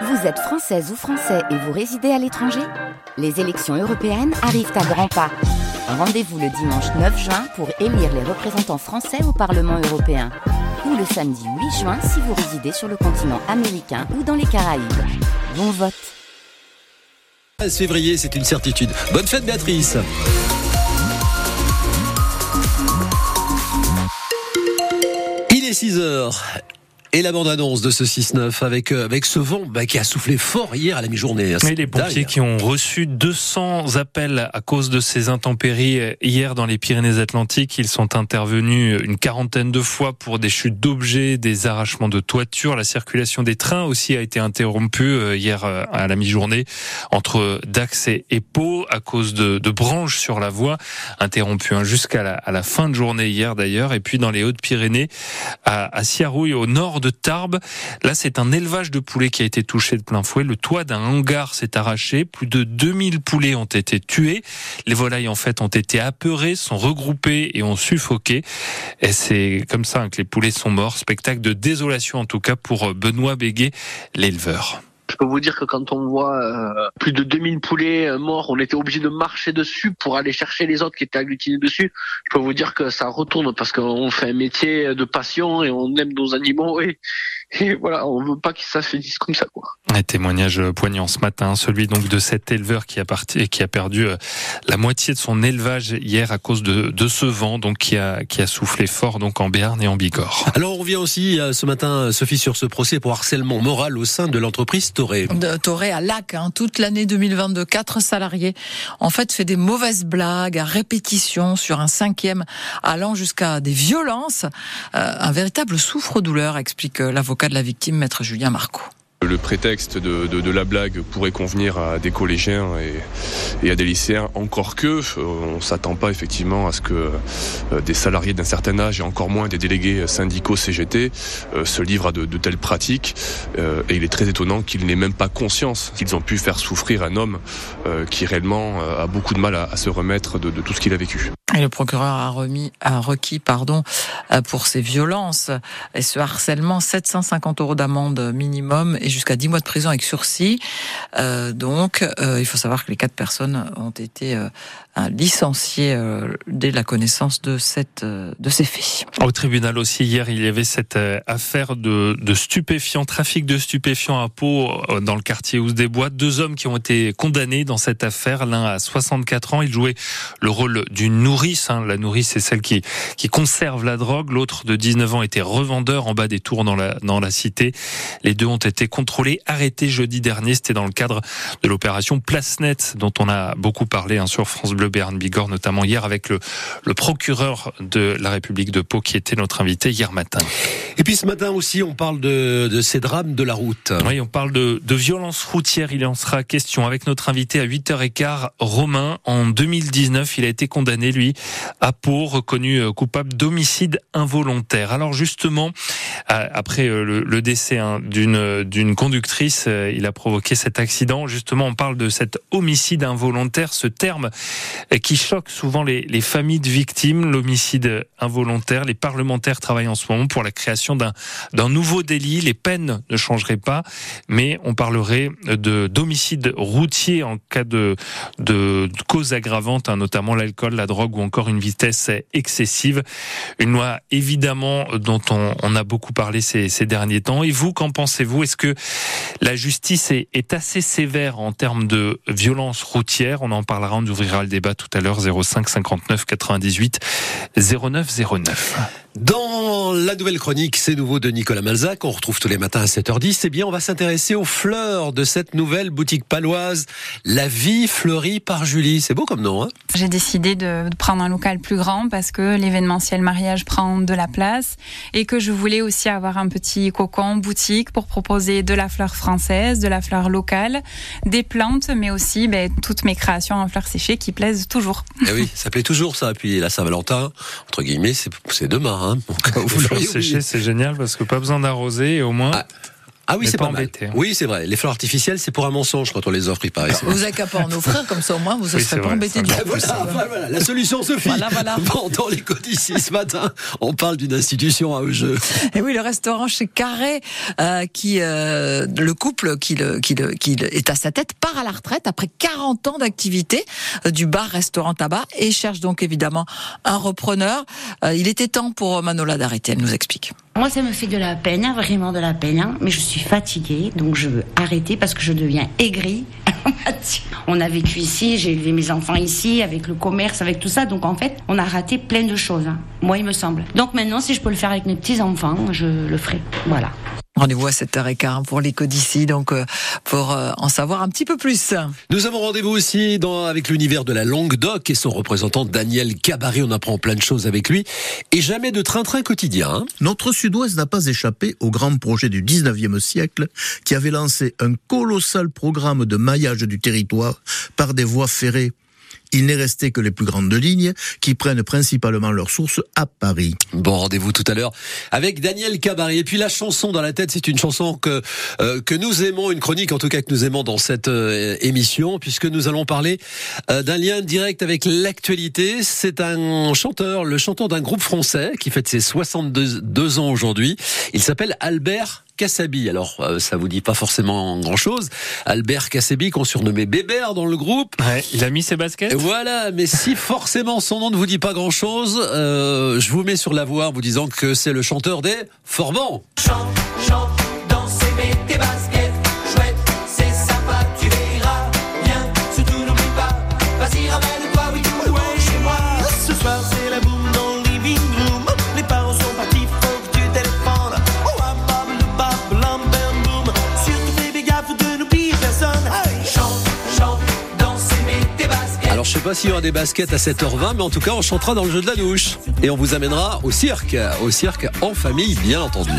Vous êtes française ou français et vous résidez à l'étranger Les élections européennes arrivent à grands pas. Rendez-vous le dimanche 9 juin pour élire les représentants français au Parlement européen. Ou le samedi 8 juin si vous résidez sur le continent américain ou dans les Caraïbes. Bon vote 13 février, c'est une certitude. Bonne fête Béatrice Il est 6 heures. Et la bande-annonce de ce 6-9 avec, euh, avec ce vent bah, qui a soufflé fort hier à la mi-journée. Et les pompiers qui ont reçu 200 appels à cause de ces intempéries euh, hier dans les Pyrénées-Atlantiques. Ils sont intervenus une quarantaine de fois pour des chutes d'objets, des arrachements de toitures. La circulation des trains aussi a été interrompue euh, hier à la mi-journée entre Dax et Pau à cause de, de branches sur la voie, interrompues hein, jusqu'à la, à la fin de journée hier d'ailleurs. Et puis dans les Hautes-Pyrénées, à, à Siarouille, au nord de Tarbes. Là, c'est un élevage de poulets qui a été touché de plein fouet. Le toit d'un hangar s'est arraché. Plus de 2000 poulets ont été tués. Les volailles, en fait, ont été apeurées, sont regroupées et ont suffoqué. Et c'est comme ça que les poulets sont morts. Spectacle de désolation, en tout cas, pour Benoît Béguet, l'éleveur. Je peux vous dire que quand on voit euh, plus de 2000 poulets euh, morts, on était obligé de marcher dessus pour aller chercher les autres qui étaient agglutinés dessus. Je peux vous dire que ça retourne parce qu'on fait un métier de passion et on aime nos animaux et, et voilà, on veut pas qu'ils s'affaiblissent comme ça, quoi. Un témoignage poignant ce matin, celui donc de cet éleveur qui a parti, qui a perdu euh, la moitié de son élevage hier à cause de, de ce vent, donc qui a, qui a soufflé fort donc en Béarn et en Bigorre. Alors on revient aussi euh, ce matin, Sophie, sur ce procès pour harcèlement moral au sein de l'entreprise Toré. De Toré à Lac, hein, toute l'année 2022, quatre salariés en fait fait des mauvaises blagues à répétition sur un cinquième, allant jusqu'à des violences, euh, un véritable souffre-douleur, explique l'avocat de la victime, maître Julien Marco. Le prétexte de, la blague pourrait convenir à des collégiens et, à des lycéens, encore que euh, on s'attend pas effectivement à ce que euh, des salariés d'un certain âge et encore moins des délégués syndicaux CGT euh, se livrent à de, telles pratiques. et il est très étonnant qu'ils n'aient même pas conscience qu'ils ont pu faire souffrir un homme qui réellement a beaucoup de mal à, se remettre de tout ce qu'il a vécu. Et le procureur a, remis, a requis pardon, pour ces violences et ce harcèlement 750 euros d'amende minimum et jusqu'à 10 mois de prison avec sursis. Euh, donc, euh, il faut savoir que les quatre personnes ont été euh, licenciées euh, dès la connaissance de, cette, euh, de ces faits. Au tribunal aussi, hier, il y avait cette euh, affaire de, de stupéfiants, trafic de stupéfiants à Pau, dans le quartier Ouse des Bois. Deux hommes qui ont été condamnés dans cette affaire. L'un à 64 ans, il jouait le rôle d'une nourrice. Hein. La nourrice, c'est celle qui, qui conserve la drogue. L'autre de 19 ans était revendeur en bas des tours dans la, dans la cité. Les deux ont été contrôlé, arrêté jeudi dernier. C'était dans le cadre de l'opération Place Net, dont on a beaucoup parlé hein, sur France Bleu Béarn Bigorre, notamment hier avec le, le procureur de la République de Pau qui était notre invité hier matin. Et puis ce matin aussi, on parle de, de ces drames de la route. Oui, on parle de, de violence routière. Il en sera question avec notre invité à 8h15, Romain. En 2019, il a été condamné, lui, à Pau, reconnu euh, coupable d'homicide involontaire. Alors justement, après euh, le, le décès hein, d'une d'une conductrice, euh, il a provoqué cet accident. Justement, on parle de cet homicide involontaire, ce terme qui choque souvent les, les familles de victimes, l'homicide involontaire. Les parlementaires travaillent en ce moment pour la création d'un nouveau délit. Les peines ne changeraient pas, mais on parlerait de d'homicide routier en cas de, de, de cause aggravante, hein, notamment l'alcool, la drogue ou encore une vitesse excessive. Une loi évidemment dont on, on a beaucoup parlé ces, ces derniers temps. Et vous, qu'en pensez-vous? Est-ce que la justice est, est, assez sévère en termes de violence routière? On en parlera, on ouvrira le débat tout à l'heure 05 59 98 09 09. Dans la nouvelle chronique, c'est nouveau de Nicolas Malzac, on retrouve tous les matins à 7h10. Eh bien, on va s'intéresser aux fleurs de cette nouvelle boutique paloise, La Vie fleurie par Julie. C'est beau comme nom, hein? J'ai décidé de prendre un local plus grand parce que l'événementiel mariage prend de la place et que je voulais aussi avoir un petit cocon boutique pour proposer de la fleur française, de la fleur locale, des plantes, mais aussi ben, toutes mes créations en fleurs séchées qui plaisent toujours. Eh oui, ça plaît toujours ça. Puis la Saint-Valentin, entre guillemets, c'est demain. Hein Donc, vous fleurs séchées, c'est génial parce que pas besoin d'arroser et au moins. Ah Ah oui, c'est pas pas, mal. embêté, hein. Oui, c'est vrai. Les fleurs artificielles, c'est pour un mensonge quand on les offre, il paraît. vrai. Vous avez qu'à pas en offrir, comme ça au moins vous ne Oui, serez pas vrai, embêté tout. Voilà, voilà, voilà, la solution, Sophie. Voilà, voilà. Bon, dans les codices ce matin, on parle d'une institution à jeu. Et oui, le restaurant chez Carré, euh, qui euh, le couple qui, le, qui, le, qui le- est à sa tête part à la retraite après 40 ans d'activité euh, du bar, restaurant, tabac et cherche donc évidemment un repreneur. Euh, il était temps pour Manola d'arrêter. Elle nous explique. Moi, ça me fait de la peine, hein, vraiment de la peine, hein, mais je suis fatiguée, donc je veux arrêter parce que je deviens aigrie. on a vécu ici, j'ai élevé mes enfants ici, avec le commerce, avec tout ça, donc en fait, on a raté plein de choses, hein. moi, il me semble. Donc maintenant, si je peux le faire avec mes petits-enfants, je le ferai. Voilà. Rendez-vous à 7h15 pour l'écho d'ici, donc euh, pour euh, en savoir un petit peu plus. Nous avons rendez-vous aussi dans, avec l'univers de la Languedoc et son représentant Daniel Cabaret. On apprend plein de choses avec lui. Et jamais de train-train quotidien. hein. Notre sud-ouest n'a pas échappé au grand projet du 19e siècle qui avait lancé un colossal programme de maillage du territoire par des voies ferrées. Il n'est resté que les plus grandes lignes qui prennent principalement leur source à Paris. Bon, rendez-vous tout à l'heure avec Daniel Cabaret. Et puis la chanson dans la tête, c'est une chanson que euh, que nous aimons, une chronique en tout cas que nous aimons dans cette euh, émission, puisque nous allons parler euh, d'un lien direct avec l'actualité. C'est un chanteur, le chanteur d'un groupe français qui fête ses 62 deux ans aujourd'hui. Il s'appelle Albert Alors, euh, ça vous dit pas forcément grand-chose. Albert Kassabi, qu'on surnommait Bébert dans le groupe. Ouais, il a mis ses baskets. Et Voilà, mais si forcément son nom ne vous dit pas grand-chose, euh, je vous mets sur la voie en vous disant que c'est le chanteur des Forbans. Chante, chante, danse et mets tes baskets. Je sais pas s'il y aura des baskets à 7h20, mais en tout cas on chantera dans le jeu de la douche. Et on vous amènera au cirque, au cirque en famille bien entendu.